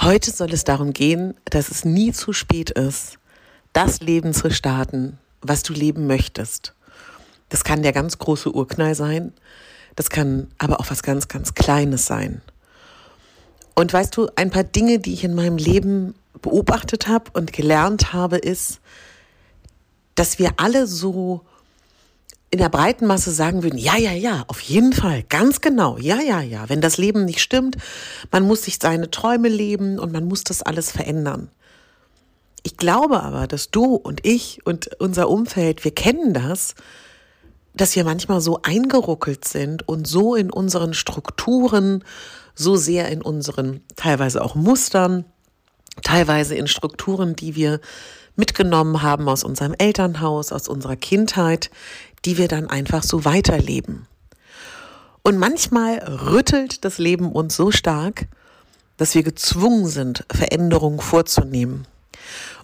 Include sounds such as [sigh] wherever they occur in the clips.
Heute soll es darum gehen, dass es nie zu spät ist, das Leben zu starten, was du leben möchtest. Das kann der ganz große Urknall sein, das kann aber auch was ganz, ganz Kleines sein. Und weißt du, ein paar Dinge, die ich in meinem Leben beobachtet habe und gelernt habe, ist, dass wir alle so in der breiten Masse sagen würden, ja, ja, ja, auf jeden Fall, ganz genau, ja, ja, ja. Wenn das Leben nicht stimmt, man muss sich seine Träume leben und man muss das alles verändern. Ich glaube aber, dass du und ich und unser Umfeld, wir kennen das, dass wir manchmal so eingeruckelt sind und so in unseren Strukturen, so sehr in unseren teilweise auch Mustern, teilweise in Strukturen, die wir mitgenommen haben aus unserem Elternhaus, aus unserer Kindheit, die wir dann einfach so weiterleben. Und manchmal rüttelt das Leben uns so stark, dass wir gezwungen sind, Veränderungen vorzunehmen.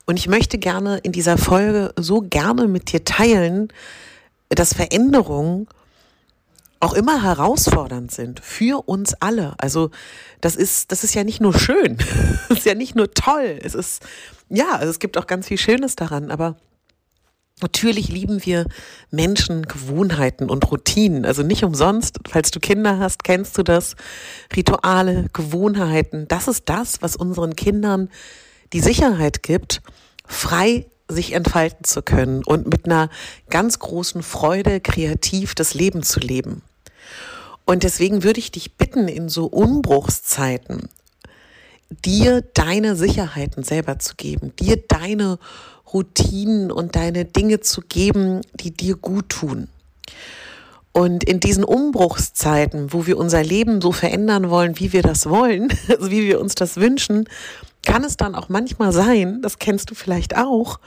Und ich möchte gerne in dieser Folge so gerne mit dir teilen, dass Veränderungen auch immer herausfordernd sind für uns alle. Also das ist, das ist ja nicht nur schön, [laughs] es ist ja nicht nur toll, es ist, ja, also es gibt auch ganz viel Schönes daran, aber Natürlich lieben wir Menschen, Gewohnheiten und Routinen. Also nicht umsonst, falls du Kinder hast, kennst du das. Rituale, Gewohnheiten, das ist das, was unseren Kindern die Sicherheit gibt, frei sich entfalten zu können und mit einer ganz großen Freude kreativ das Leben zu leben. Und deswegen würde ich dich bitten, in so Umbruchszeiten dir deine Sicherheiten selber zu geben, dir deine Routinen und deine Dinge zu geben, die dir gut tun. Und in diesen Umbruchszeiten, wo wir unser Leben so verändern wollen, wie wir das wollen, [laughs] also wie wir uns das wünschen, kann es dann auch manchmal sein, das kennst du vielleicht auch,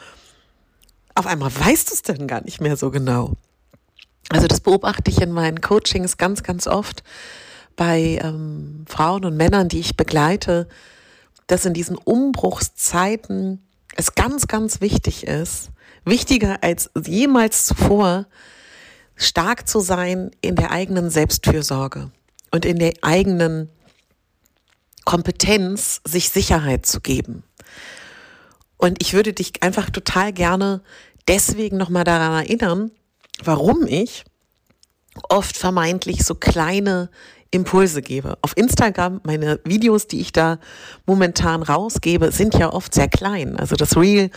auf einmal weißt du es dann gar nicht mehr so genau. Also das beobachte ich in meinen Coachings ganz, ganz oft bei ähm, Frauen und Männern, die ich begleite, dass in diesen Umbruchszeiten es ganz, ganz wichtig ist, wichtiger als jemals zuvor, stark zu sein in der eigenen Selbstfürsorge und in der eigenen Kompetenz, sich Sicherheit zu geben. Und ich würde dich einfach total gerne deswegen nochmal daran erinnern, warum ich oft vermeintlich so kleine Impulse gebe. Auf Instagram, meine Videos, die ich da momentan rausgebe, sind ja oft sehr klein. Also das Reel,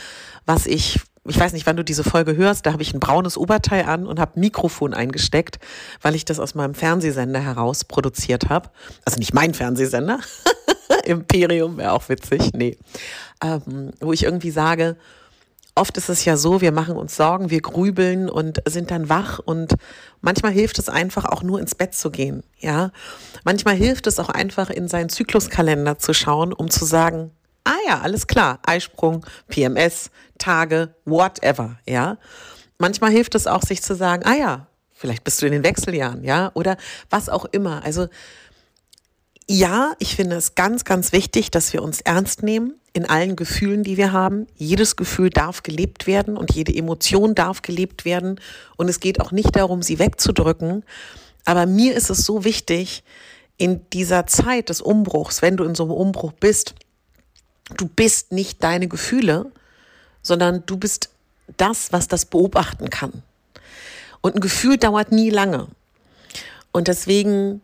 was ich, ich weiß nicht, wann du diese Folge hörst, da habe ich ein braunes Oberteil an und habe Mikrofon eingesteckt, weil ich das aus meinem Fernsehsender heraus produziert habe. Also nicht mein Fernsehsender. [laughs] Imperium wäre auch witzig. Nee. Ähm, wo ich irgendwie sage, oft ist es ja so, wir machen uns Sorgen, wir grübeln und sind dann wach und manchmal hilft es einfach auch nur ins Bett zu gehen, ja. Manchmal hilft es auch einfach in seinen Zykluskalender zu schauen, um zu sagen, ah ja, alles klar, Eisprung, PMS, Tage, whatever, ja. Manchmal hilft es auch, sich zu sagen, ah ja, vielleicht bist du in den Wechseljahren, ja, oder was auch immer. Also ja, ich finde es ganz, ganz wichtig, dass wir uns ernst nehmen in allen Gefühlen, die wir haben. Jedes Gefühl darf gelebt werden und jede Emotion darf gelebt werden. Und es geht auch nicht darum, sie wegzudrücken. Aber mir ist es so wichtig, in dieser Zeit des Umbruchs, wenn du in so einem Umbruch bist, du bist nicht deine Gefühle, sondern du bist das, was das beobachten kann. Und ein Gefühl dauert nie lange. Und deswegen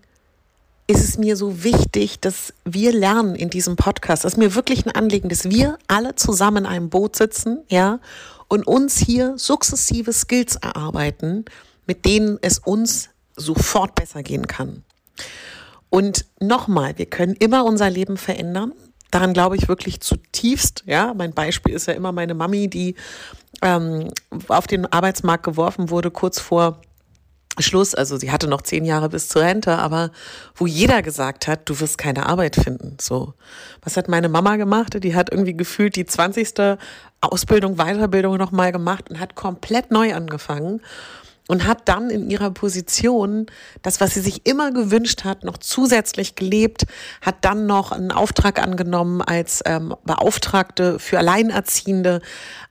ist es mir so wichtig, dass wir lernen in diesem Podcast. Das ist mir wirklich ein Anliegen, dass wir alle zusammen in einem Boot sitzen, ja, und uns hier sukzessive Skills erarbeiten, mit denen es uns sofort besser gehen kann. Und nochmal, wir können immer unser Leben verändern. Daran glaube ich wirklich zutiefst. Ja, mein Beispiel ist ja immer meine Mami, die ähm, auf den Arbeitsmarkt geworfen wurde, kurz vor Schluss, also sie hatte noch zehn Jahre bis zur Rente, aber wo jeder gesagt hat, du wirst keine Arbeit finden. So, was hat meine Mama gemacht? Die hat irgendwie gefühlt die 20. Ausbildung, Weiterbildung nochmal gemacht und hat komplett neu angefangen und hat dann in ihrer Position das, was sie sich immer gewünscht hat, noch zusätzlich gelebt, hat dann noch einen Auftrag angenommen als ähm, Beauftragte für Alleinerziehende.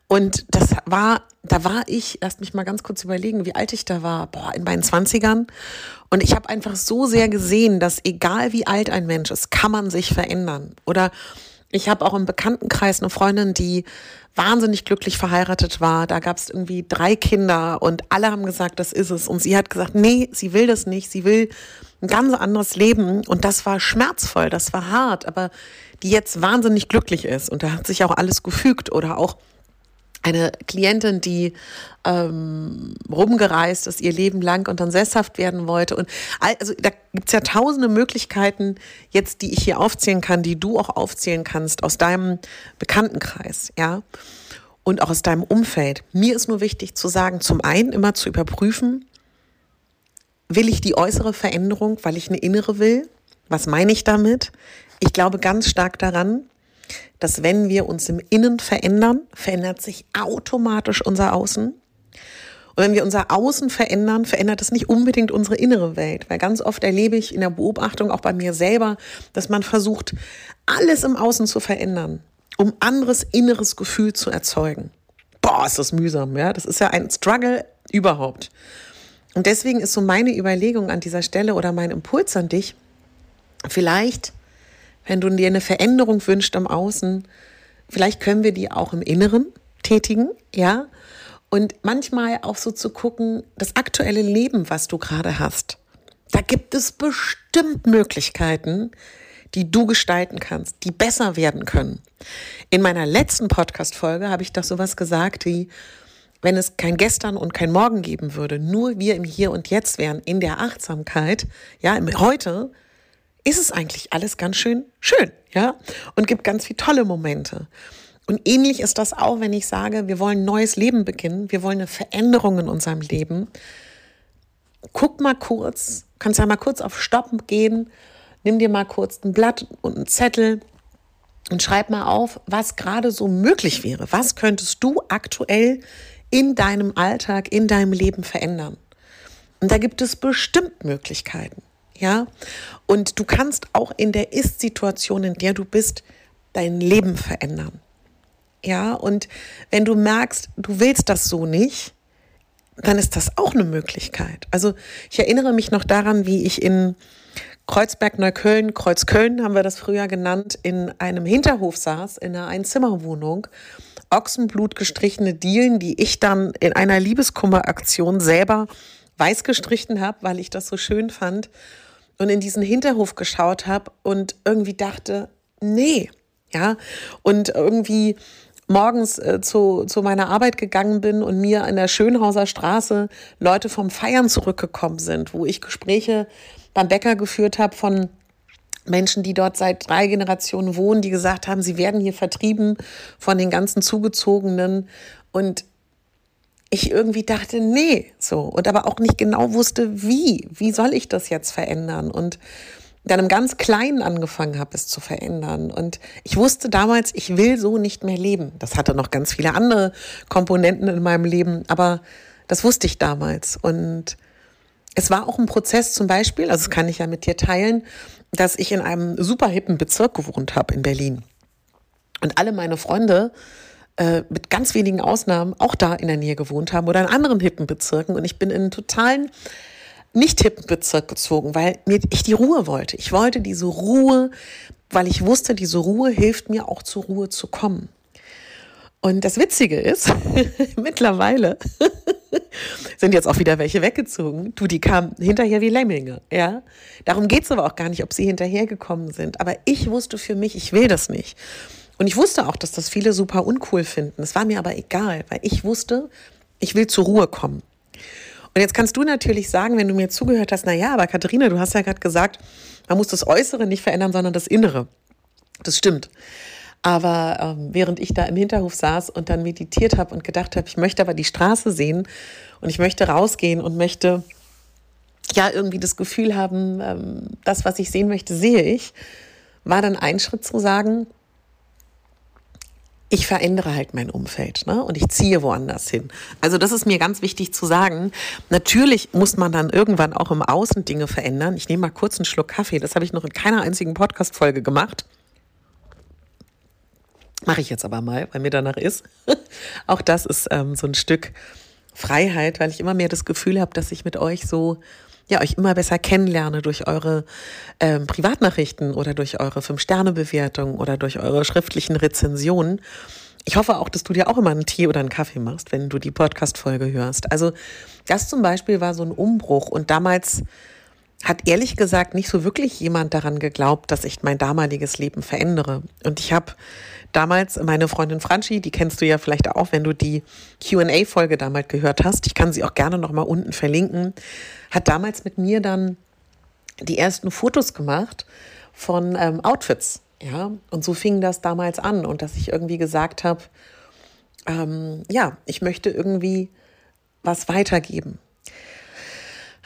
Und das war, da war ich, lasst mich mal ganz kurz überlegen, wie alt ich da war, boah, in meinen Zwanzigern. Und ich habe einfach so sehr gesehen, dass egal wie alt ein Mensch ist, kann man sich verändern. Oder ich habe auch im Bekanntenkreis eine Freundin, die wahnsinnig glücklich verheiratet war. Da gab es irgendwie drei Kinder und alle haben gesagt, das ist es. Und sie hat gesagt, nee, sie will das nicht. Sie will ein ganz anderes Leben. Und das war schmerzvoll, das war hart, aber die jetzt wahnsinnig glücklich ist. Und da hat sich auch alles gefügt oder auch eine Klientin, die ähm, rumgereist ist ihr Leben lang und dann sesshaft werden wollte. Und also da gibt's ja tausende Möglichkeiten, jetzt, die ich hier aufzählen kann, die du auch aufzählen kannst aus deinem Bekanntenkreis, ja. Und auch aus deinem Umfeld. Mir ist nur wichtig zu sagen, zum einen immer zu überprüfen, will ich die äußere Veränderung, weil ich eine innere will? Was meine ich damit? Ich glaube ganz stark daran, dass wenn wir uns im Innen verändern, verändert sich automatisch unser Außen. Und wenn wir unser Außen verändern, verändert es nicht unbedingt unsere innere Welt. Weil ganz oft erlebe ich in der Beobachtung, auch bei mir selber, dass man versucht, alles im Außen zu verändern, um anderes inneres Gefühl zu erzeugen. Boah, ist das mühsam, ja. Das ist ja ein Struggle überhaupt. Und deswegen ist so meine Überlegung an dieser Stelle oder mein Impuls an dich, vielleicht wenn du dir eine Veränderung wünschst am Außen, vielleicht können wir die auch im Inneren tätigen, ja. Und manchmal auch so zu gucken, das aktuelle Leben, was du gerade hast, da gibt es bestimmt Möglichkeiten, die du gestalten kannst, die besser werden können. In meiner letzten Podcast-Folge habe ich doch sowas gesagt wie, wenn es kein Gestern und kein Morgen geben würde, nur wir im Hier und Jetzt wären, in der Achtsamkeit, ja, im Heute, ist es eigentlich alles ganz schön schön, ja, und gibt ganz viele tolle Momente. Und ähnlich ist das auch, wenn ich sage, wir wollen ein neues Leben beginnen, wir wollen eine Veränderung in unserem Leben. Guck mal kurz, kannst ja mal kurz auf Stoppen gehen, nimm dir mal kurz ein Blatt und einen Zettel und schreib mal auf, was gerade so möglich wäre. Was könntest du aktuell in deinem Alltag, in deinem Leben verändern? Und da gibt es bestimmt Möglichkeiten. Ja, und du kannst auch in der Ist-Situation, in der du bist, dein Leben verändern. Ja, und wenn du merkst, du willst das so nicht, dann ist das auch eine Möglichkeit. Also ich erinnere mich noch daran, wie ich in Kreuzberg, Neukölln, Kreuzköln haben wir das früher genannt, in einem Hinterhof saß, in einer Einzimmerwohnung, Ochsenblut gestrichene Dielen, die ich dann in einer Liebeskummeraktion selber weiß gestrichen habe, weil ich das so schön fand und in diesen Hinterhof geschaut habe und irgendwie dachte, nee, ja, und irgendwie morgens äh, zu, zu meiner Arbeit gegangen bin und mir in der Schönhauser Straße Leute vom Feiern zurückgekommen sind, wo ich Gespräche beim Bäcker geführt habe von Menschen, die dort seit drei Generationen wohnen, die gesagt haben, sie werden hier vertrieben von den ganzen Zugezogenen. Und ich irgendwie dachte, nee, so. Und aber auch nicht genau wusste, wie. Wie soll ich das jetzt verändern? Und dann im ganz Kleinen angefangen habe, es zu verändern. Und ich wusste damals, ich will so nicht mehr leben. Das hatte noch ganz viele andere Komponenten in meinem Leben, aber das wusste ich damals. Und es war auch ein Prozess zum Beispiel, also das kann ich ja mit dir teilen, dass ich in einem super hippen Bezirk gewohnt habe in Berlin. Und alle meine Freunde äh, mit ganz wenigen Ausnahmen auch da in der Nähe gewohnt haben oder in anderen hippen Bezirken. Und ich bin in einen totalen nicht hippen Bezirk gezogen, weil mir ich die Ruhe wollte. Ich wollte diese Ruhe, weil ich wusste, diese Ruhe hilft mir auch zur Ruhe zu kommen. Und das Witzige ist, [laughs] mittlerweile [laughs] sind jetzt auch wieder welche weggezogen. Du, die kamen hinterher wie Lemminge, ja. Darum geht's aber auch gar nicht, ob sie hinterhergekommen sind. Aber ich wusste für mich, ich will das nicht. Und ich wusste auch, dass das viele super uncool finden. Es war mir aber egal, weil ich wusste, ich will zur Ruhe kommen. Und jetzt kannst du natürlich sagen, wenn du mir zugehört hast, na ja, aber Katharina, du hast ja gerade gesagt, man muss das Äußere nicht verändern, sondern das Innere. Das stimmt. Aber ähm, während ich da im Hinterhof saß und dann meditiert habe und gedacht habe, ich möchte aber die Straße sehen und ich möchte rausgehen und möchte ja irgendwie das Gefühl haben, ähm, das, was ich sehen möchte, sehe ich, war dann ein Schritt zu sagen, ich verändere halt mein Umfeld ne? und ich ziehe woanders hin. Also das ist mir ganz wichtig zu sagen. Natürlich muss man dann irgendwann auch im Außen Dinge verändern. Ich nehme mal kurz einen Schluck Kaffee. Das habe ich noch in keiner einzigen Podcast-Folge gemacht. Mache ich jetzt aber mal, weil mir danach ist. [laughs] auch das ist ähm, so ein Stück Freiheit, weil ich immer mehr das Gefühl habe, dass ich mit euch so ja, euch immer besser kennenlerne durch eure ähm, Privatnachrichten oder durch eure Fünf-Sterne-Bewertung oder durch eure schriftlichen Rezensionen. Ich hoffe auch, dass du dir auch immer einen Tee oder einen Kaffee machst, wenn du die Podcast-Folge hörst. Also das zum Beispiel war so ein Umbruch und damals hat ehrlich gesagt nicht so wirklich jemand daran geglaubt, dass ich mein damaliges Leben verändere. Und ich habe damals meine Freundin Franchi, die kennst du ja vielleicht auch, wenn du die Q&A-Folge damals gehört hast. Ich kann sie auch gerne nochmal unten verlinken. Hat damals mit mir dann die ersten Fotos gemacht von ähm, Outfits. Ja, und so fing das damals an und dass ich irgendwie gesagt habe, ähm, ja, ich möchte irgendwie was weitergeben.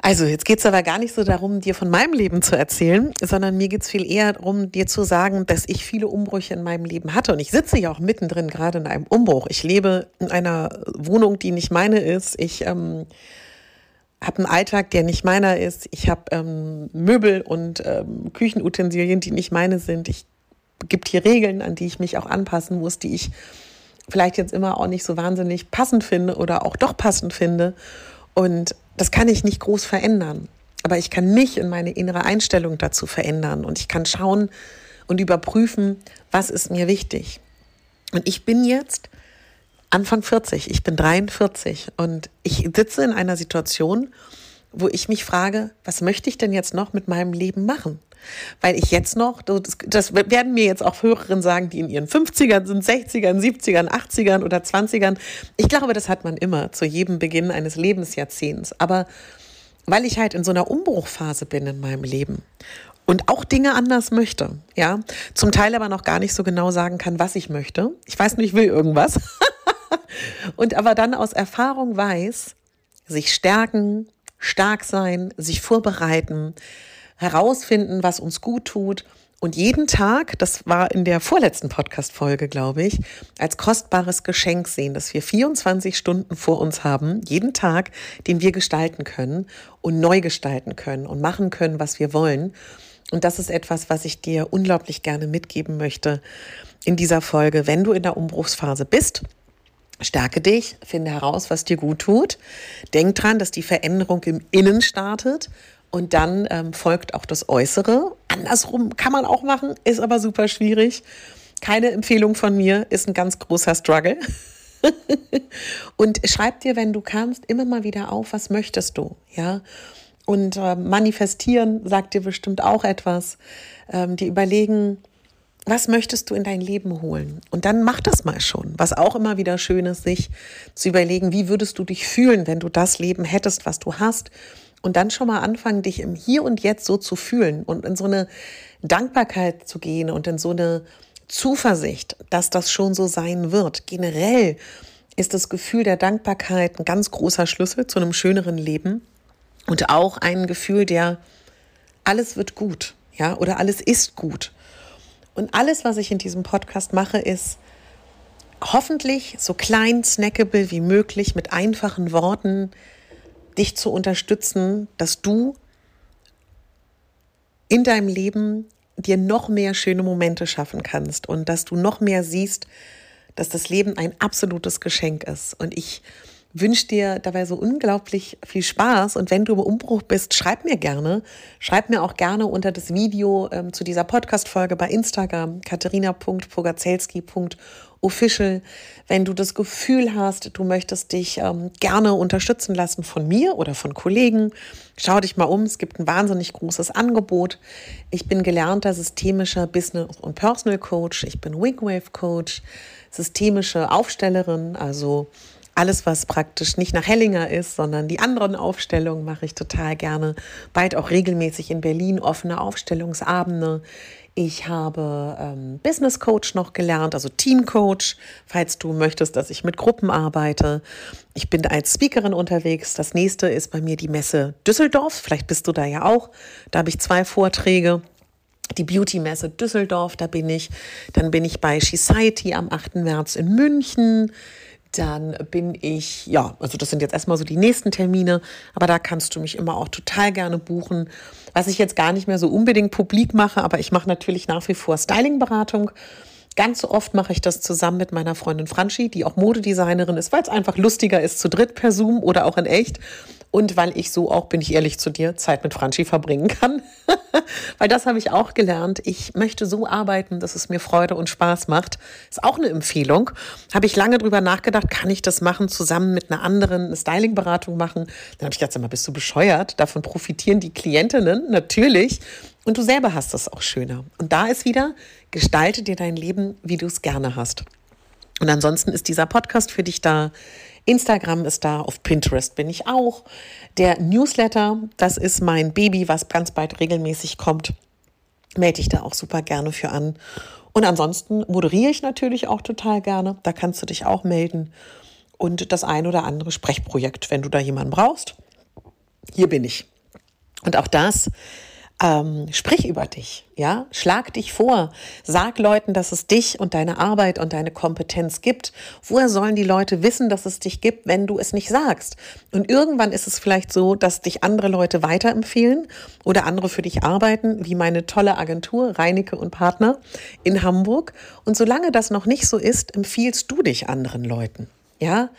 Also, jetzt geht es aber gar nicht so darum, dir von meinem Leben zu erzählen, sondern mir geht es viel eher darum, dir zu sagen, dass ich viele Umbrüche in meinem Leben hatte. Und ich sitze ja auch mittendrin gerade in einem Umbruch. Ich lebe in einer Wohnung, die nicht meine ist. Ich ähm, habe einen Alltag, der nicht meiner ist. Ich habe ähm, Möbel und ähm, Küchenutensilien, die nicht meine sind. Ich gibt hier Regeln, an die ich mich auch anpassen muss, die ich vielleicht jetzt immer auch nicht so wahnsinnig passend finde oder auch doch passend finde. Und das kann ich nicht groß verändern. Aber ich kann mich in meine innere Einstellung dazu verändern und ich kann schauen und überprüfen, was ist mir wichtig. Und ich bin jetzt Anfang 40, ich bin 43 und ich sitze in einer Situation, wo ich mich frage, was möchte ich denn jetzt noch mit meinem Leben machen? Weil ich jetzt noch, das werden mir jetzt auch Hörerinnen sagen, die in ihren 50ern sind, 60ern, 70ern, 80ern oder 20ern. Ich glaube, das hat man immer zu jedem Beginn eines Lebensjahrzehnts. Aber weil ich halt in so einer Umbruchphase bin in meinem Leben und auch Dinge anders möchte, ja, zum Teil aber noch gar nicht so genau sagen kann, was ich möchte. Ich weiß nur, ich will irgendwas. [laughs] und aber dann aus Erfahrung weiß, sich stärken, stark sein, sich vorbereiten, herausfinden, was uns gut tut und jeden Tag, das war in der vorletzten Podcast-Folge, glaube ich, als kostbares Geschenk sehen, dass wir 24 Stunden vor uns haben, jeden Tag, den wir gestalten können und neu gestalten können und machen können, was wir wollen. Und das ist etwas, was ich dir unglaublich gerne mitgeben möchte in dieser Folge. Wenn du in der Umbruchsphase bist, Stärke dich, finde heraus, was dir gut tut. Denk dran, dass die Veränderung im Innen startet und dann ähm, folgt auch das Äußere. Andersrum kann man auch machen, ist aber super schwierig. Keine Empfehlung von mir, ist ein ganz großer Struggle. [laughs] und schreib dir, wenn du kannst, immer mal wieder auf, was möchtest du, ja. Und äh, manifestieren sagt dir bestimmt auch etwas. Ähm, die überlegen, was möchtest du in dein Leben holen? Und dann mach das mal schon. Was auch immer wieder schön ist, sich zu überlegen, wie würdest du dich fühlen, wenn du das Leben hättest, was du hast? Und dann schon mal anfangen, dich im Hier und Jetzt so zu fühlen und in so eine Dankbarkeit zu gehen und in so eine Zuversicht, dass das schon so sein wird. Generell ist das Gefühl der Dankbarkeit ein ganz großer Schlüssel zu einem schöneren Leben und auch ein Gefühl der alles wird gut, ja, oder alles ist gut. Und alles, was ich in diesem Podcast mache, ist hoffentlich so klein, snackable wie möglich mit einfachen Worten dich zu unterstützen, dass du in deinem Leben dir noch mehr schöne Momente schaffen kannst und dass du noch mehr siehst, dass das Leben ein absolutes Geschenk ist. Und ich wünsche dir dabei so unglaublich viel Spaß. Und wenn du im Umbruch bist, schreib mir gerne. Schreib mir auch gerne unter das Video ähm, zu dieser Podcast-Folge bei Instagram, katharina.pogazelski.official. Wenn du das Gefühl hast, du möchtest dich ähm, gerne unterstützen lassen von mir oder von Kollegen, schau dich mal um. Es gibt ein wahnsinnig großes Angebot. Ich bin gelernter systemischer Business- und Personal Coach. Ich bin Wingwave Coach, systemische Aufstellerin, also Alles, was praktisch nicht nach Hellinger ist, sondern die anderen Aufstellungen mache ich total gerne. Bald auch regelmäßig in Berlin offene Aufstellungsabende. Ich habe ähm, Business Coach noch gelernt, also Team Coach, falls du möchtest, dass ich mit Gruppen arbeite. Ich bin als Speakerin unterwegs. Das nächste ist bei mir die Messe Düsseldorf. Vielleicht bist du da ja auch. Da habe ich zwei Vorträge die Beauty-Messe Düsseldorf, da bin ich. Dann bin ich bei Society am 8. März in München. Dann bin ich, ja, also das sind jetzt erstmal so die nächsten Termine, aber da kannst du mich immer auch total gerne buchen. Was ich jetzt gar nicht mehr so unbedingt publik mache, aber ich mache natürlich nach wie vor Styling-Beratung. Ganz so oft mache ich das zusammen mit meiner Freundin Franchi, die auch Modedesignerin ist, weil es einfach lustiger ist, zu dritt per Zoom oder auch in echt und weil ich so auch, bin ich ehrlich zu dir, Zeit mit Franchi verbringen kann. [laughs] weil das habe ich auch gelernt. Ich möchte so arbeiten, dass es mir Freude und Spaß macht. Ist auch eine Empfehlung. Habe ich lange drüber nachgedacht, kann ich das machen, zusammen mit einer anderen eine Stylingberatung machen? Dann habe ich gedacht, sag mal, bist du bescheuert? Davon profitieren die Klientinnen natürlich. Und du selber hast es auch schöner. Und da ist wieder, gestalte dir dein Leben, wie du es gerne hast. Und ansonsten ist dieser Podcast für dich da. Instagram ist da, auf Pinterest bin ich auch. Der Newsletter, das ist mein Baby, was ganz bald regelmäßig kommt. Melde ich da auch super gerne für an. Und ansonsten moderiere ich natürlich auch total gerne. Da kannst du dich auch melden. Und das ein oder andere Sprechprojekt, wenn du da jemanden brauchst. Hier bin ich. Und auch das ähm, sprich über dich, ja, schlag dich vor, sag Leuten, dass es dich und deine Arbeit und deine Kompetenz gibt. Woher sollen die Leute wissen, dass es dich gibt, wenn du es nicht sagst? Und irgendwann ist es vielleicht so, dass dich andere Leute weiterempfehlen oder andere für dich arbeiten, wie meine tolle Agentur Reinecke und Partner in Hamburg. Und solange das noch nicht so ist, empfiehlst du dich anderen Leuten. Ja,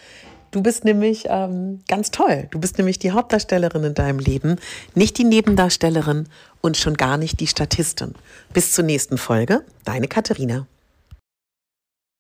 Du bist nämlich ähm, ganz toll. Du bist nämlich die Hauptdarstellerin in deinem Leben, nicht die Nebendarstellerin und schon gar nicht die Statistin. Bis zur nächsten Folge, deine Katharina.